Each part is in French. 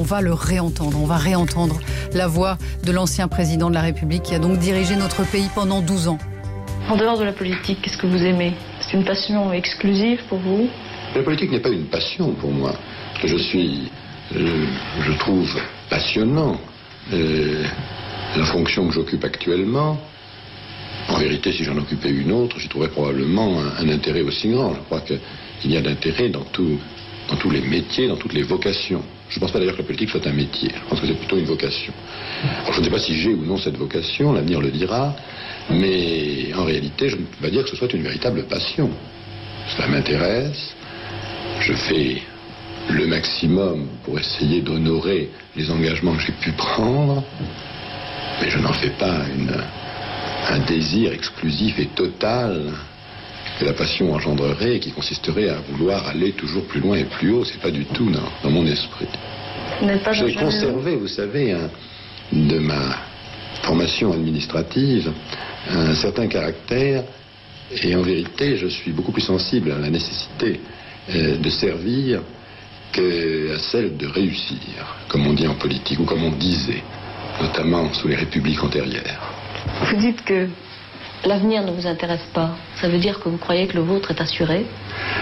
on va le réentendre. On va réentendre la voix de l'ancien président de la République qui a donc dirigé notre pays pendant 12 ans. En dehors de la politique, qu'est-ce que vous aimez? C'est une passion exclusive pour vous? La politique n'est pas une passion pour moi. Je suis, euh, je trouve passionnant euh, la fonction que j'occupe actuellement. En vérité, si j'en occupais une autre, j'y trouverais probablement un, un intérêt aussi grand. Je crois qu'il y a d'intérêt dans, tout, dans tous les métiers, dans toutes les vocations. Je ne pense pas d'ailleurs que la politique soit un métier. Je pense que c'est plutôt une vocation. Je ne sais pas si j'ai ou non cette vocation, l'avenir le dira, mais en réalité, je ne peux pas dire que ce soit une véritable passion. Cela m'intéresse. Je fais le maximum pour essayer d'honorer les engagements que j'ai pu prendre, mais je n'en fais pas un désir exclusif et total que la passion engendrerait et qui consisterait à vouloir aller toujours plus loin et plus haut. C'est pas du tout dans, dans mon esprit. J'ai conservé, vous savez, un- de ma formation administrative un certain caractère et en vérité, je suis beaucoup plus sensible à la nécessité euh, de servir qu'à celle de réussir, comme on dit en politique ou comme on disait, notamment sous les républiques antérieures. Vous dites que l'avenir ne vous intéresse pas. Ça veut dire que vous croyez que le vôtre est assuré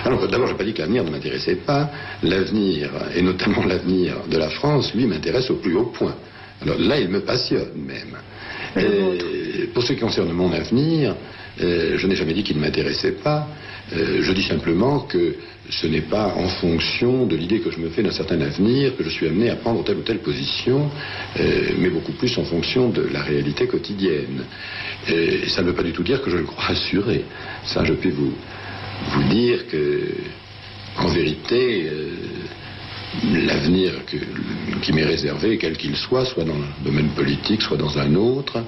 Alors, d'abord, je n'ai pas dit que l'avenir ne m'intéressait pas. L'avenir, et notamment l'avenir de la France, lui, m'intéresse au plus haut point. Alors là, il me passionne même. Et pour ce qui concerne mon avenir, euh, je n'ai jamais dit qu'il ne m'intéressait pas. Euh, je dis simplement que ce n'est pas en fonction de l'idée que je me fais d'un certain avenir que je suis amené à prendre telle ou telle position, euh, mais beaucoup plus en fonction de la réalité quotidienne. Et ça ne veut pas du tout dire que je le crois assuré. Ça, je peux vous, vous dire que, en vérité, euh, l'avenir qui m'est réservé, quel qu'il soit, soit dans le domaine politique, soit dans un autre,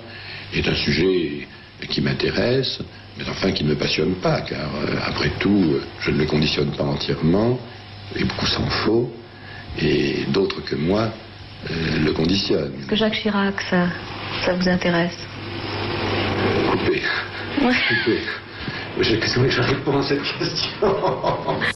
est un sujet qui m'intéresse, mais enfin qui ne me passionne pas, car euh, après tout, je ne le conditionne pas entièrement, et beaucoup s'en faut, et d'autres que moi euh, le conditionnent. Est-ce que Jacques Chirac, ça, ça vous intéresse? Coupé. Ouais. Coupé. Voulez que je réponds à cette question?